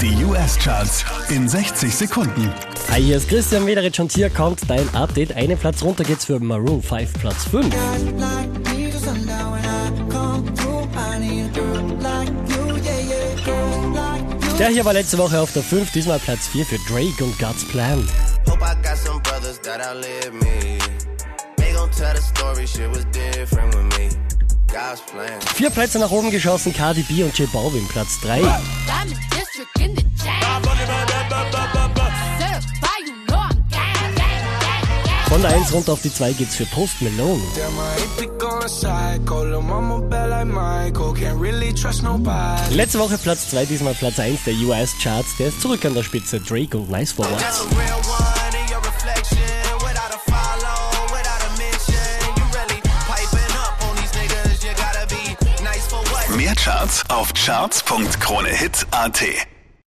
Die US-Charts in 60 Sekunden. Hi, hier ist Christian Mederich und hier kommt dein Update. Einen Platz runter geht's für Maroon 5, Platz 5. Der hier war letzte Woche auf der 5, diesmal Platz 4 für Drake und God's Plan. God's. Vier Plätze nach oben geschossen, Cardi B und J Balvin, Platz 3. Von der 1 runter auf die 2 geht's für Post Malone. Letzte Woche Platz 2, diesmal Platz 1 der US-Charts. Der ist zurück an der Spitze, Drake und Nice for nice what? Mehr Charts auf charts.kronehit.at.